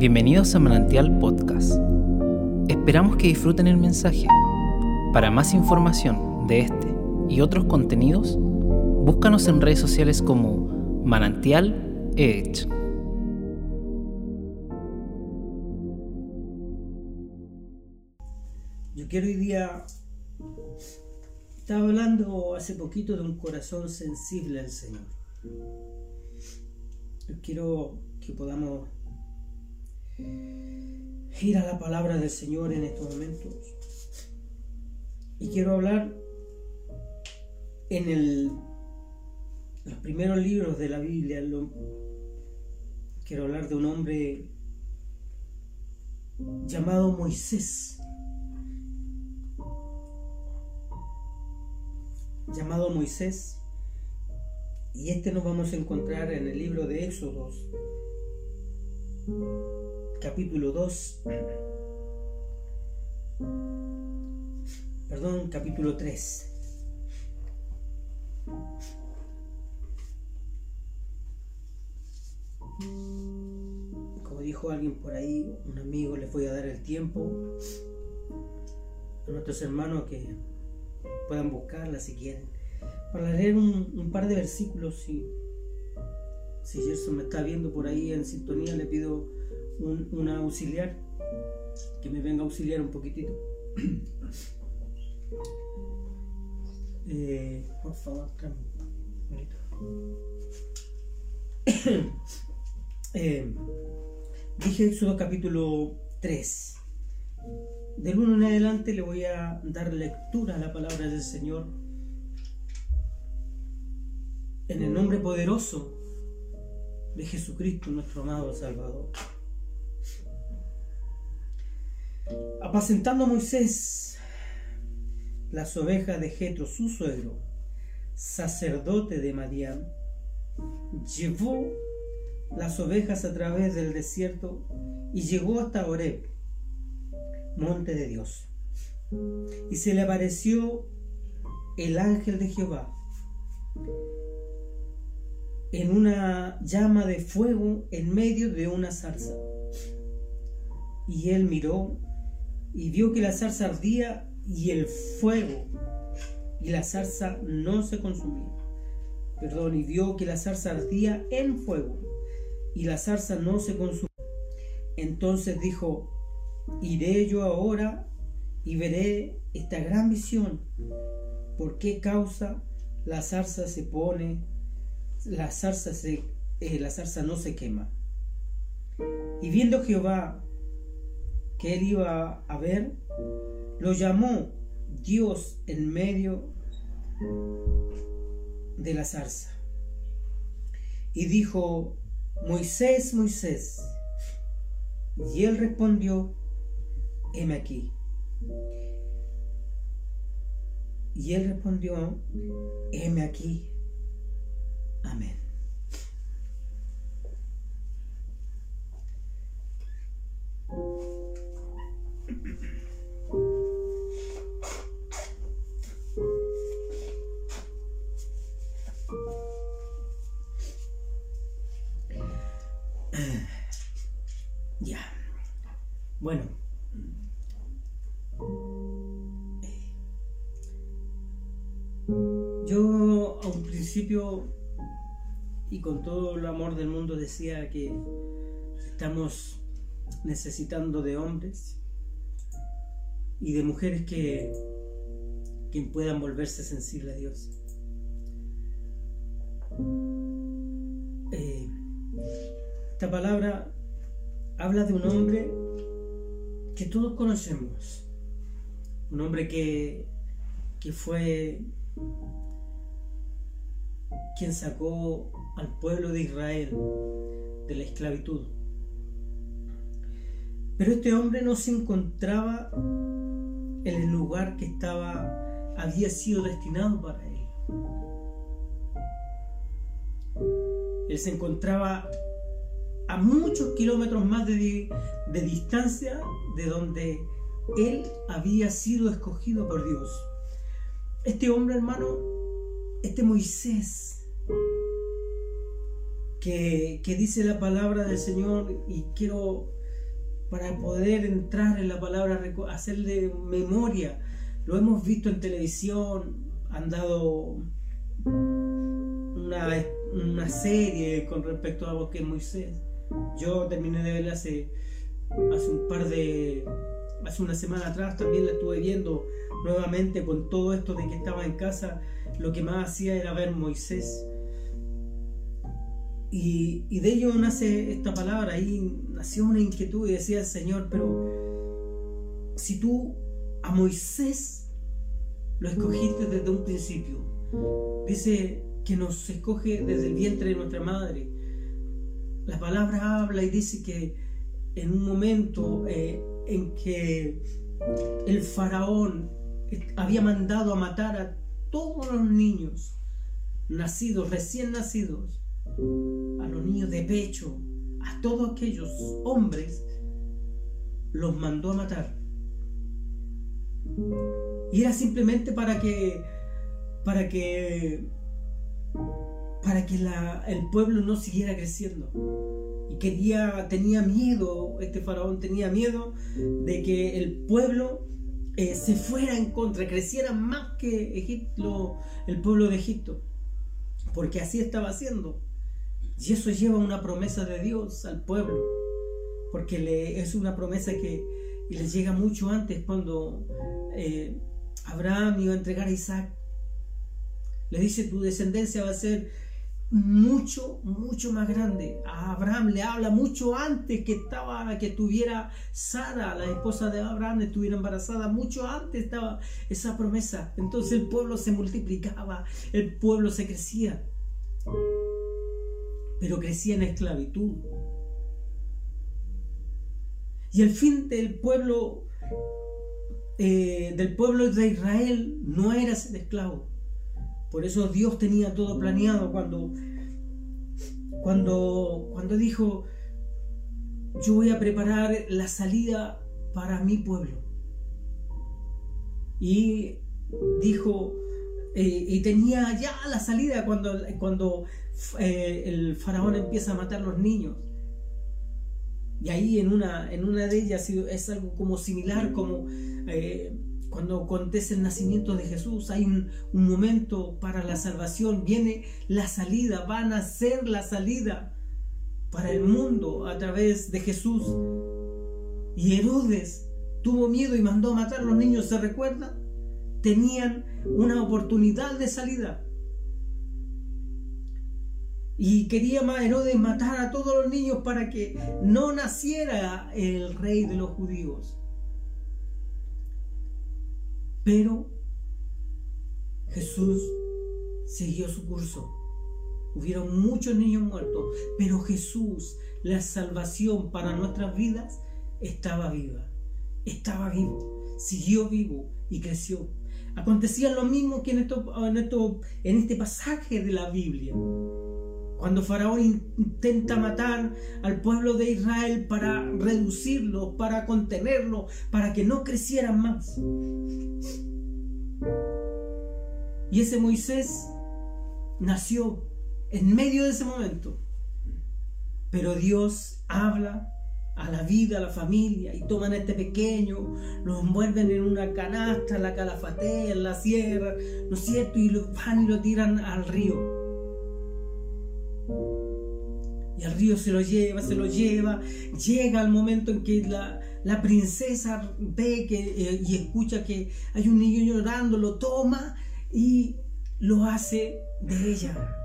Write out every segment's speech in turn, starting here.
Bienvenidos a Manantial Podcast. Esperamos que disfruten el mensaje. Para más información de este y otros contenidos, búscanos en redes sociales como Manantial Edge. Yo quiero hoy día. Estaba hablando hace poquito de un corazón sensible al Señor. Yo quiero que podamos ir a la palabra del Señor en estos momentos. Y quiero hablar en el, los primeros libros de la Biblia. quiero hablar de un hombre llamado Moisés. Llamado Moisés. Y este nos vamos a encontrar en el libro de Éxodos, capítulo 2. Perdón, capítulo 3. Como dijo alguien por ahí, un amigo, les voy a dar el tiempo a nuestros hermanos que puedan buscarla si quieren, para leer un, par de versículos. Si, si Gerson me está viendo por ahí en sintonía, le pido un, un auxiliar que me venga a auxiliar un poquitito. Eh, por favor, poquito. Eh, dije Éxodo capítulo 3. Del 1 en adelante le voy a dar lectura a la palabra del Señor en el nombre poderoso de Jesucristo, nuestro amado Salvador. Apacentando Moisés las ovejas de Jetro, su suegro, sacerdote de Madián, llevó las ovejas a través del desierto y llegó hasta Horeb, monte de Dios. Y se le apareció el ángel de Jehová en una llama de fuego en medio de una zarza. Y él miró y vio que la zarza ardía y el fuego y la zarza no se consumía. Perdón, y vio que la zarza ardía en fuego y la zarza no se consumía. Entonces dijo, iré yo ahora y veré esta gran visión. ¿Por qué causa la zarza se pone, la zarza, se, eh, la zarza no se quema? Y viendo Jehová que él iba a ver, lo llamó Dios en medio de la zarza. Y dijo, Moisés, Moisés. Y él respondió, heme aquí. Y él respondió, heme aquí. Amén. Con todo el amor del mundo decía que estamos necesitando de hombres y de mujeres que, que puedan volverse sensibles a Dios. Eh, esta palabra habla de un hombre que todos conocemos, un hombre que, que fue quien sacó al pueblo de Israel de la esclavitud. Pero este hombre no se encontraba en el lugar que estaba, había sido destinado para él. Él se encontraba a muchos kilómetros más de, de distancia de donde él había sido escogido por Dios. Este hombre, hermano, este Moisés, que, que dice la palabra del Señor, y quiero para poder entrar en la palabra, hacerle memoria. Lo hemos visto en televisión, han dado una, una serie con respecto a lo que es Moisés. Yo terminé de verla hace, hace un par de, hace una semana atrás, también la estuve viendo nuevamente con todo esto de que estaba en casa. Lo que más hacía era ver Moisés y, de ello nace esta palabra, ahí nació una inquietud y decía Señor, pero si tú a Moisés lo escogiste desde un principio, dice que nos escoge desde el vientre de nuestra madre. La palabra habla y dice que en un momento eh, en que el faraón había mandado a matar a todos los niños nacidos, recién nacidos, a los niños de pecho, a todos aquellos hombres, los mandó a matar. Y era simplemente para que, para que, para que el pueblo no siguiera creciendo. Y quería, tenía miedo, este faraón tenía miedo de que el pueblo eh, se fuera en contra, creciera más que Egipto, el pueblo de Egipto. Porque así estaba haciendo. Y eso lleva una promesa de Dios al pueblo, porque le, es una promesa que les llega mucho antes cuando eh, Abraham iba a entregar a Isaac. Le dice, tu descendencia va a ser mucho, mucho más grande. A Abraham le habla mucho antes que estaba, que tuviera Sara, la esposa de Abraham, estuviera embarazada, mucho antes estaba esa promesa. Entonces el pueblo se multiplicaba, el pueblo se crecía pero crecía en esclavitud. Y el fin del pueblo, eh, del pueblo de Israel no era ser esclavo. Por eso Dios tenía todo planeado cuando, cuando, cuando dijo, yo voy a preparar la salida para mi pueblo. Y dijo, eh, y tenía ya la salida cuando, cuando eh, el faraón empieza a matar a los niños. Y ahí en una, en una de ellas es algo como similar, como eh, cuando acontece el nacimiento de Jesús, hay un, momento para la salvación, viene la salida, van a ser la salida para el mundo a través de Jesús. Y Herodes tuvo miedo y mandó a matar a los niños, ¿se recuerda? Tenían una oportunidad de salida. Y quería Herodes matar a todos los niños para que no naciera el rey de los judíos. Pero Jesús siguió su curso. Hubieron muchos niños muertos, pero Jesús, la salvación para nuestras vidas, estaba viva. Estaba vivo, siguió vivo y creció. Acontecía lo mismo que en, este pasaje de la Biblia. Cuando Faraón intenta matar al pueblo de Israel para reducirlo, para contenerlo, para que no crecieran más. Y ese Moisés nació en medio de ese momento. Pero Dios habla a la vida, a la familia, y toman a este pequeño, lo envuelven en una canasta, la calafatean, la sierra, ¿no es cierto? Y lo van y lo tiran al río. Y el río se lo lleva, se lo lleva. Llega el momento en que la, princesa ve que, eh, y escucha que hay un niño llorando, lo toma y lo hace de ella.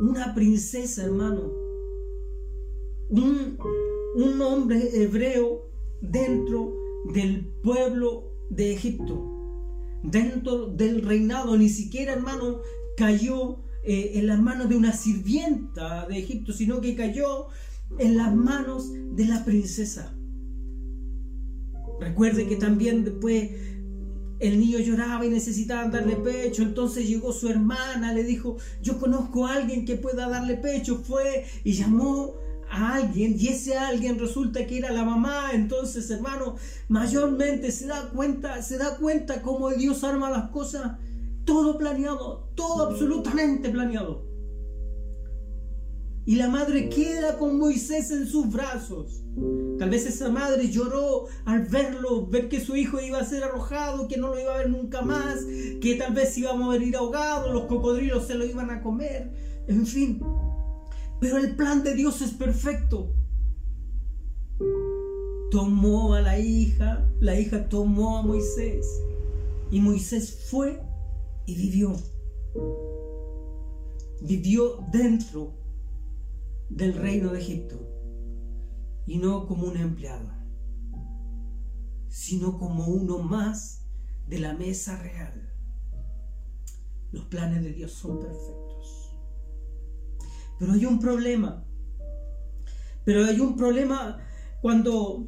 Una princesa, hermano. Un, un hombre hebreo dentro del pueblo de Egipto. Dentro del reinado. Ni siquiera, hermano, cayó eh, en las manos de una sirvienta de Egipto, sino que cayó en las manos de la princesa. Recuerde que también después el niño lloraba y necesitaba darle pecho, entonces llegó su hermana, le dijo, yo conozco a alguien que pueda darle pecho, fue y llamó a alguien y ese alguien resulta que era la mamá, entonces hermano, mayormente se da cuenta, se da cuenta cómo Dios arma las cosas todo planeado, todo absolutamente planeado. y la madre queda con Moisés en sus brazos. Tal vez esa madre lloró al verlo, ver que su hijo iba a ser arrojado, que no lo iba a ver nunca más, que tal vez iba a morir ahogado, los cocodrilos se lo iban a comer, en fin. Pero el plan de Dios es perfecto. Tomó a la hija, la hija tomó a Moisés y Moisés fue y vivió. Vivió dentro del reino de Egipto y no como un empleado, sino como uno más de la mesa real. Los planes de Dios son perfectos. Pero hay un problema. Pero hay un problema cuando,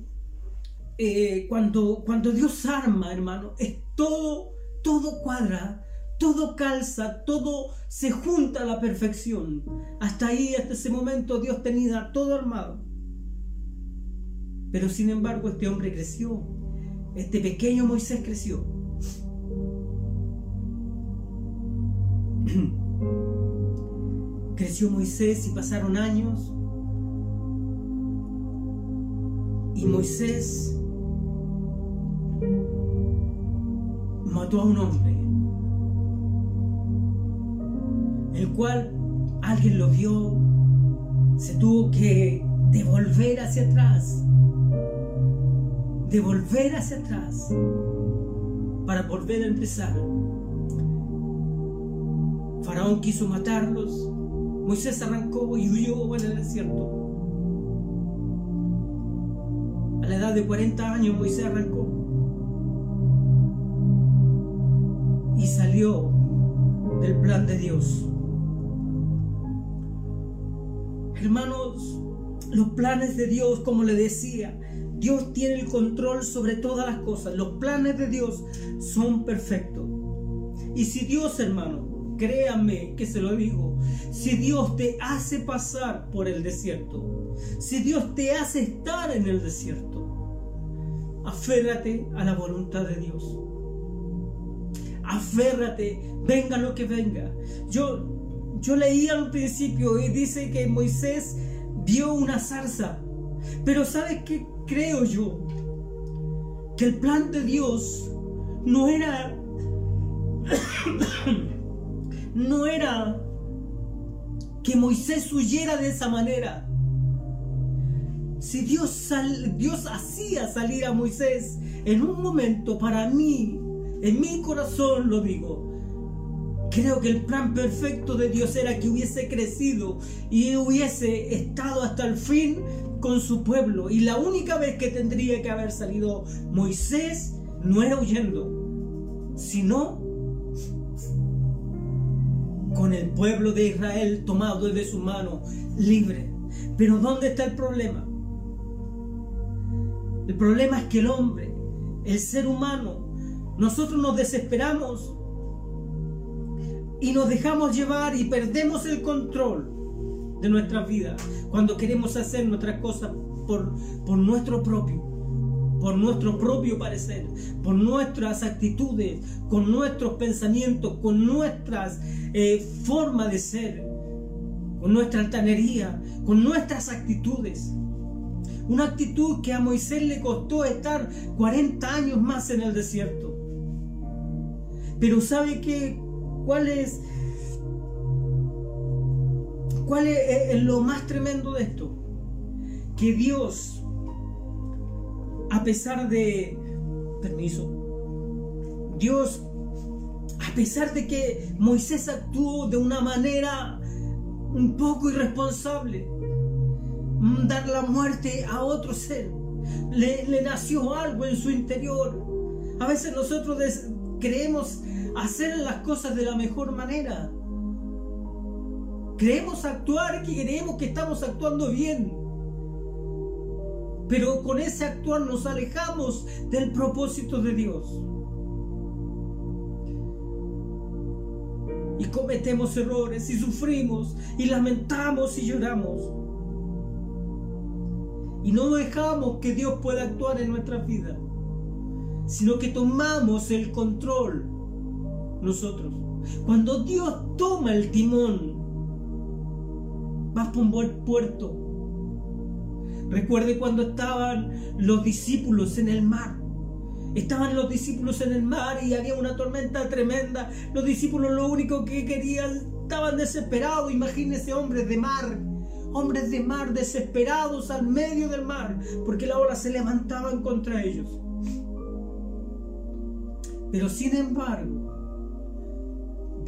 eh, cuando, cuando Dios arma, hermano, es todo, todo cuadra todo calza, todo se junta a la perfección. Hasta ahí, hasta ese momento, Dios tenía todo armado. Pero sin embargo, este hombre creció. Este pequeño Moisés creció. creció Moisés y pasaron años. Y Moisés mató a un hombre. El cual alguien lo vio, se tuvo que devolver hacia atrás, devolver hacia atrás para volver a empezar. Faraón quiso matarlos, Moisés arrancó y huyó en el desierto. A la edad de 40 años Moisés arrancó y salió del plan de Dios. Hermanos, los planes de Dios, como le decía, Dios tiene el control sobre todas las cosas. Los planes de Dios son perfectos. Y si Dios, hermano, créame que se lo digo, si Dios te hace pasar por el desierto, si Dios te hace estar en el desierto, aférrate a la voluntad de Dios. Aférrate, venga lo que venga. Yo yo leí al principio y dice que Moisés vio una zarza. Pero ¿sabes qué creo yo? Que el plan de Dios no era... no era que Moisés huyera de esa manera. Si Dios, Dios hacía salir a Moisés en un momento, para mí, en mi corazón lo digo, Creo que el plan perfecto de Dios era que hubiese crecido y hubiese estado hasta el fin con su pueblo. Y la única vez que tendría que haber salido Moisés no era huyendo, sino con el pueblo de Israel tomado de su mano, libre. Pero ¿dónde está el problema? El problema es que el hombre, el ser humano, nosotros nos desesperamos y nos dejamos llevar y perdemos el control de nuestra vida cuando queremos hacer nuestras cosas por, por nuestro propio, por nuestro propio parecer, por nuestras actitudes, con nuestros pensamientos, con nuestras eh, formas de ser, con nuestra altanería, con nuestras actitudes. Una actitud que a Moisés le costó estar 40 años más en el desierto. Pero sabe que ¿Cuál es, cuál es, lo más tremendo de esto? Que Dios, a pesar de, permiso, Dios, a pesar de que Moisés actuó de una manera un poco irresponsable, dar la muerte a otro ser, le nació algo en su interior. A veces nosotros creemos hacer las cosas de la mejor manera. Creemos actuar que creemos que estamos actuando bien. Pero con ese actuar nos alejamos del propósito de Dios. Y cometemos errores y sufrimos y lamentamos y lloramos. Y no dejamos que Dios pueda actuar en nuestra vida, sino que tomamos el control nosotros. Cuando Dios toma el timón, vas por un buen puerto. Recuerde cuando estaban los discípulos en el mar. Estaban los discípulos en el mar y había una tormenta tremenda. Los discípulos lo único que querían, estaban desesperados. Imagínense hombres de mar, hombres de mar desesperados al medio del mar, porque la ola se levantaban contra ellos. Pero sin embargo,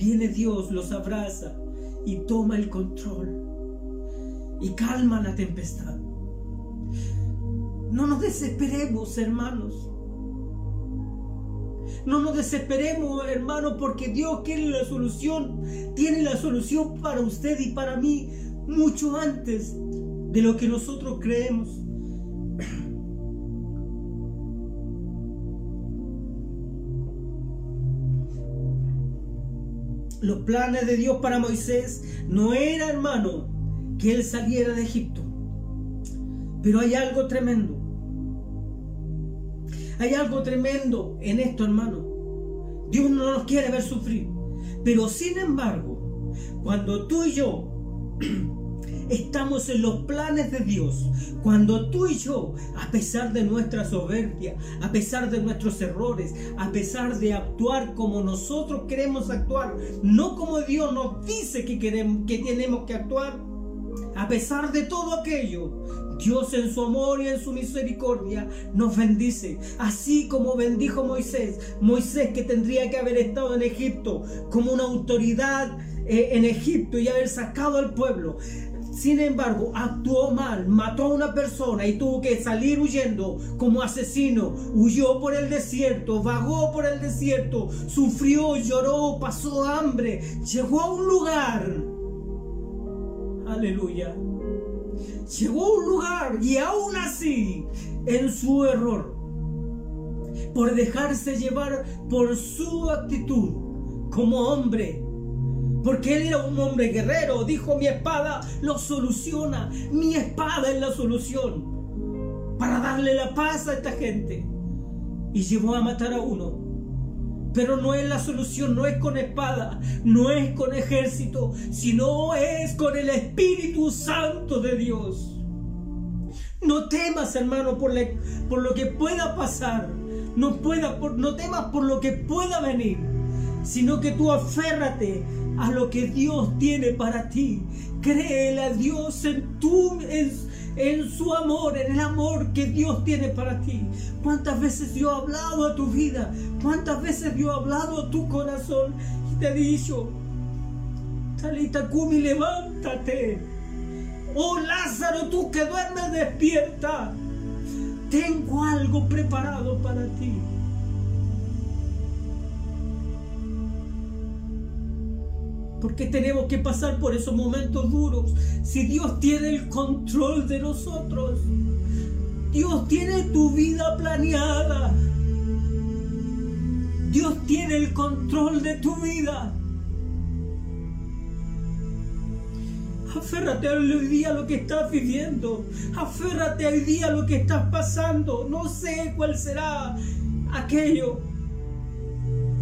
viene Dios, los abraza y toma el control y calma la tempestad. No nos desesperemos, hermanos. No nos desesperemos, hermanos, porque Dios tiene la solución. Tiene la solución para usted y para mí mucho antes de lo que nosotros creemos. Los planes de Dios para Moisés no era, hermano, que él saliera de Egipto. Pero hay algo tremendo. Hay algo tremendo en esto, hermano. Dios no nos quiere ver sufrir. Pero sin embargo, cuando tú y yo estamos en los planes de Dios, cuando tú y yo, a pesar de nuestra soberbia, a pesar de nuestros errores, a pesar de actuar como nosotros queremos actuar, no como Dios nos dice que, queremos, que tenemos que actuar, a pesar de todo aquello, Dios en su amor y en su misericordia nos bendice, así como bendijo Moisés, Moisés que tendría que haber estado en Egipto como una autoridad eh, en Egipto y haber sacado al pueblo. Sin embargo, actuó mal, mató a una persona y tuvo que salir huyendo como asesino. Huyó por el desierto, vagó por el desierto, sufrió, lloró, pasó hambre, llegó a un lugar. Aleluya llegó a un lugar y aún así, en su error, por dejarse llevar por su actitud como hombre, porque él era un hombre guerrero, dijo mi espada lo soluciona, mi espada es la solución para darle la paz a esta gente. Y llevó a matar a uno. Pero no es la solución, no es con espada, no es con ejército, sino es con el Espíritu Santo de Dios. No temas, hermano, por, por lo que pueda pasar. No, pueda, por, no temas por lo que pueda venir, sino que tú aférrate a lo que Dios tiene para ti. Créele a Dios en, tu, en, en su amor, en el amor que Dios tiene para ti. ¿Cuántas veces Dios ha hablado a tu vida? ¿Cuántas veces Dios ha hablado a tu corazón y te ha dicho, Talita Kumi, levántate. Oh Lázaro, tú que duermes despierta. Tengo algo preparado porque tenemos que pasar por esos momentos duros. Si Dios tiene el control de nosotros, Dios tiene tu vida planeada. Dios tiene el control de tu vida. Aférrate hoy día a lo que estás viviendo. Aférrate hoy día a lo que estás pasando. No sé cuál será aquello.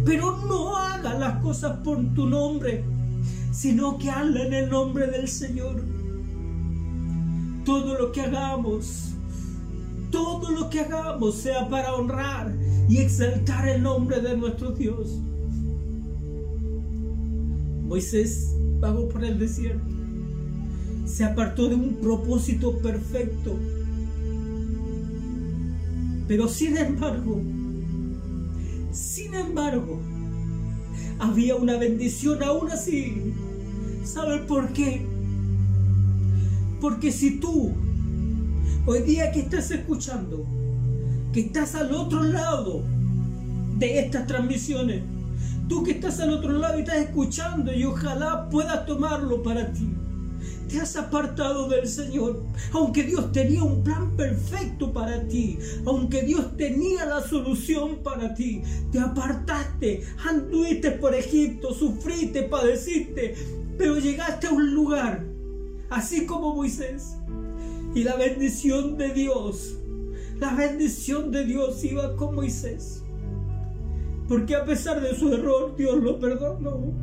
Pero no hagas las cosas por tu nombre sino que habla en el nombre del Señor. Todo lo que hagamos, todo lo que hagamos sea para honrar y exaltar el nombre de nuestro Dios. Moisés vagó por el desierto, se apartó de un propósito perfecto, pero sin embargo, sin embargo, había una bendición aún así. ¿Sabes por qué? Porque si tú, hoy día que estás escuchando, que estás al otro lado de estas transmisiones, tú que estás al otro lado y estás escuchando y ojalá puedas tomarlo para ti te has apartado del Señor, aunque Dios tenía un plan perfecto para ti, aunque Dios tenía la solución para ti, te apartaste, anduviste por Egipto, sufriste, padeciste, pero llegaste a un lugar, así como Moisés, y la bendición de Dios, la bendición de Dios iba con Moisés. Porque a pesar de su error, Dios lo perdonó.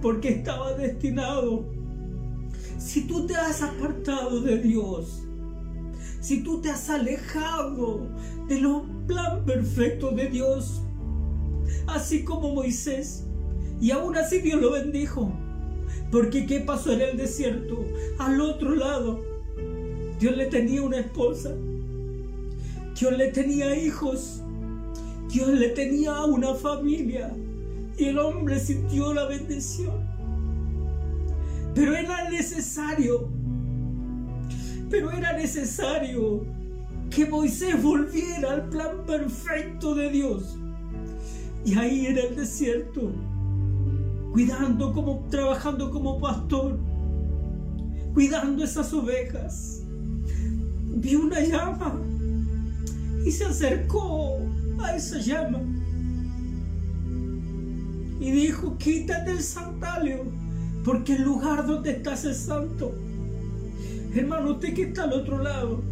Porque estaba destinado Si tú te has apartado de Dios, si tú te has alejado de lo plan perfecto de Dios, así como Moisés, y aún así Dios lo bendijo, porque ¿qué pasó en el desierto? Al otro lado, Dios le tenía una esposa, Dios le tenía hijos, Dios le tenía una familia, y el hombre sintió la bendición. Pero era necesario pero era necesario que Moisés volviera al plan perfecto de Dios. Y ahí en el desierto, cuidando como, trabajando como pastor, cuidando esas ovejas, vio una llama y se acercó a esa llama y dijo, quítate el santalio, porque el lugar donde estás es santo. Hermano, usted que está al otro lado,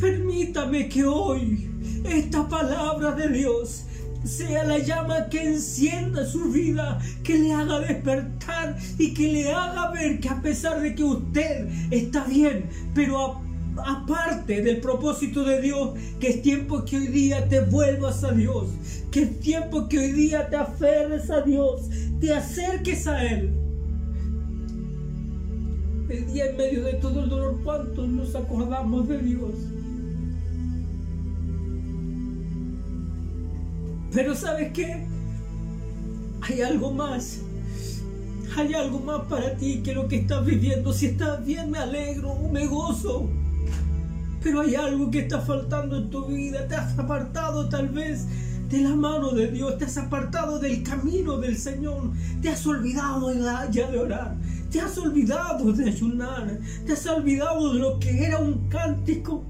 permítame que hoy esta palabra de Dios sea la llama que encienda su vida, que le haga despertar y que le haga ver que a pesar de que usted está bien, pero aparte del propósito de Dios, que es tiempo que hoy día te vuelvas a Dios, que es tiempo que hoy día te aferres a Dios, te acerques a Él el día en medio de todo el dolor, ¿cuántos nos acordamos de Dios? Pero ¿sabes qué? Hay algo más. Hay algo más para ti que lo que estás viviendo. Si estás bien, me alegro, me gozo. Pero hay algo que está faltando en tu vida. Te has apartado tal vez de la mano de Dios. Te has apartado del camino del Señor. Te has olvidado ya de orar. Te has olvidado de ayunar. Te has olvidado de lo que era un cántico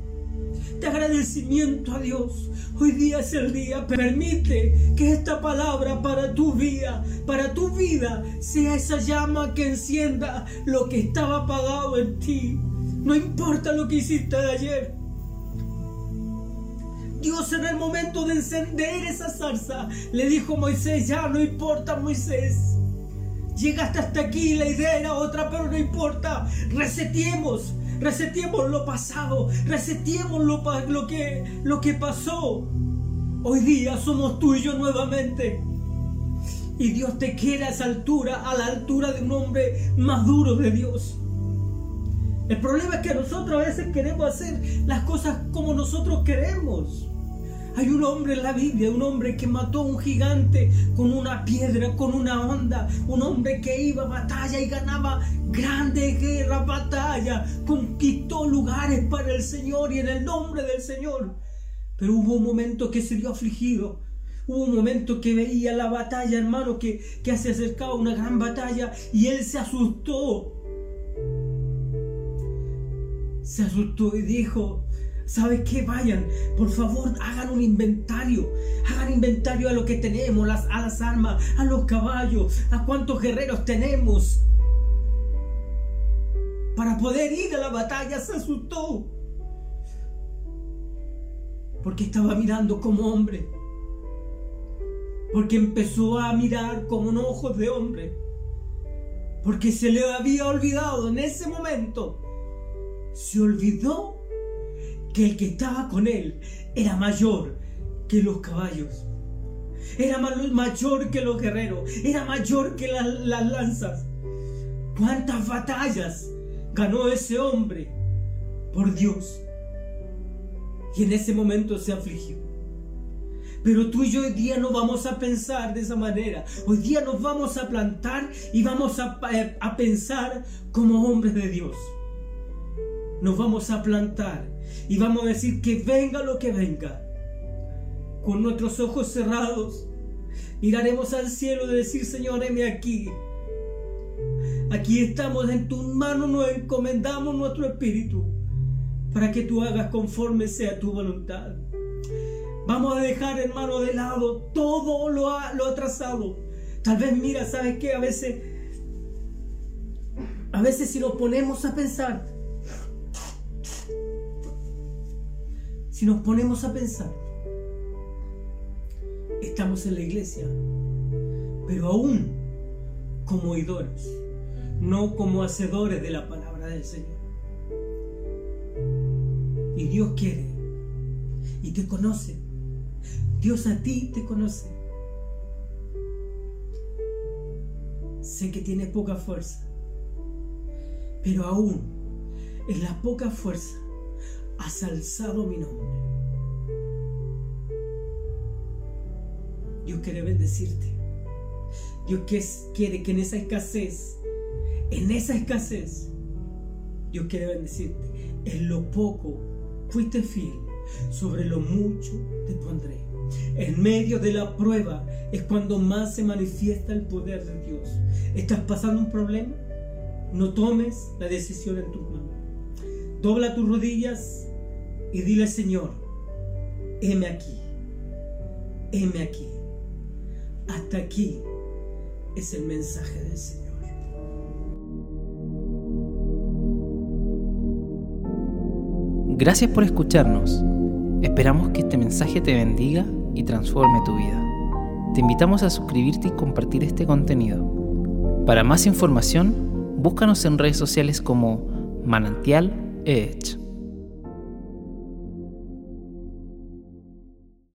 de agradecimiento a Dios. Hoy día es el día. Permite que esta palabra para tu vida, para tu vida, sea esa llama que encienda lo que estaba apagado en ti. No importa lo que hiciste de ayer. Dios en el momento de encender esa zarza le dijo a Moisés, ya no importa Moisés. Llegaste hasta aquí, la idea era otra, pero no importa. Reseteemos, reseteemos lo pasado, reseteemos lo, que, lo que pasó. Hoy día somos tú y yo nuevamente. Y Dios te quiere a esa altura, a la altura de un hombre maduro de Dios. El problema es que nosotros a veces queremos hacer las cosas como nosotros queremos. Hay un hombre en la Biblia, un hombre que mató a un gigante con una piedra, con una onda, un hombre que iba a batalla y ganaba grandes guerras, batalla, conquistó lugares para el Señor y en el nombre del Señor. Pero hubo un momento que se dio afligido. Hubo un momento que veía la batalla, hermano, que, que se acercaba una gran batalla y él se asustó. Se asustó y dijo, ¿Sabes qué? Vayan, por favor, hagan un inventario. Hagan inventario a lo que tenemos, las, a las armas, a los caballos, a cuántos guerreros tenemos. Para poder ir a la batalla se asustó. Porque estaba mirando como hombre. Porque empezó a mirar como un ojos de hombre. Porque se le había olvidado en ese momento. Se olvidó que el que estaba con él era mayor que los caballos. Era mayor que los guerreros. Era mayor que las lanzas. ¿Cuántas batallas ganó ese hombre por Dios? Y en ese momento se afligió. Pero tú y yo hoy día no vamos a pensar de esa manera. Hoy día nos vamos a plantar y vamos a, a pensar como hombres de Dios. Nos vamos a plantar y vamos a decir que venga lo que venga. Con nuestros ojos cerrados, miraremos al cielo y decir, Señor, heme aquí. Aquí estamos en tus manos, nos encomendamos nuestro espíritu para que tú hagas conforme sea tu voluntad. Vamos a dejar, hermano, de lado todo lo, lo atrasado. Tal vez, mira, ¿sabes qué? A veces, a veces si nos ponemos a pensar, Si nos ponemos a pensar, estamos en la iglesia, pero aún como oidores, no como hacedores de la palabra del Señor. Y Dios quiere y te conoce. Dios a ti te conoce. Sé que tienes poca fuerza, pero aún en la poca fuerza has alzado mi nombre. Dios quiere bendecirte. Dios quiere que en esa escasez, en esa escasez, Dios quiere bendecirte. En lo poco fuiste fiel, sobre lo mucho te pondré. En medio de la prueba es cuando más se manifiesta el poder de Dios. ¿Estás pasando un problema? No tomes la decisión en tus manos. Dobla tus rodillas y dile, Señor, heme aquí, heme aquí. Hasta aquí es el mensaje del Señor. Gracias por escucharnos. Esperamos que este mensaje te bendiga y transforme tu vida. Te invitamos a suscribirte y compartir este contenido. Para más información, búscanos en redes sociales como Manantial Edge.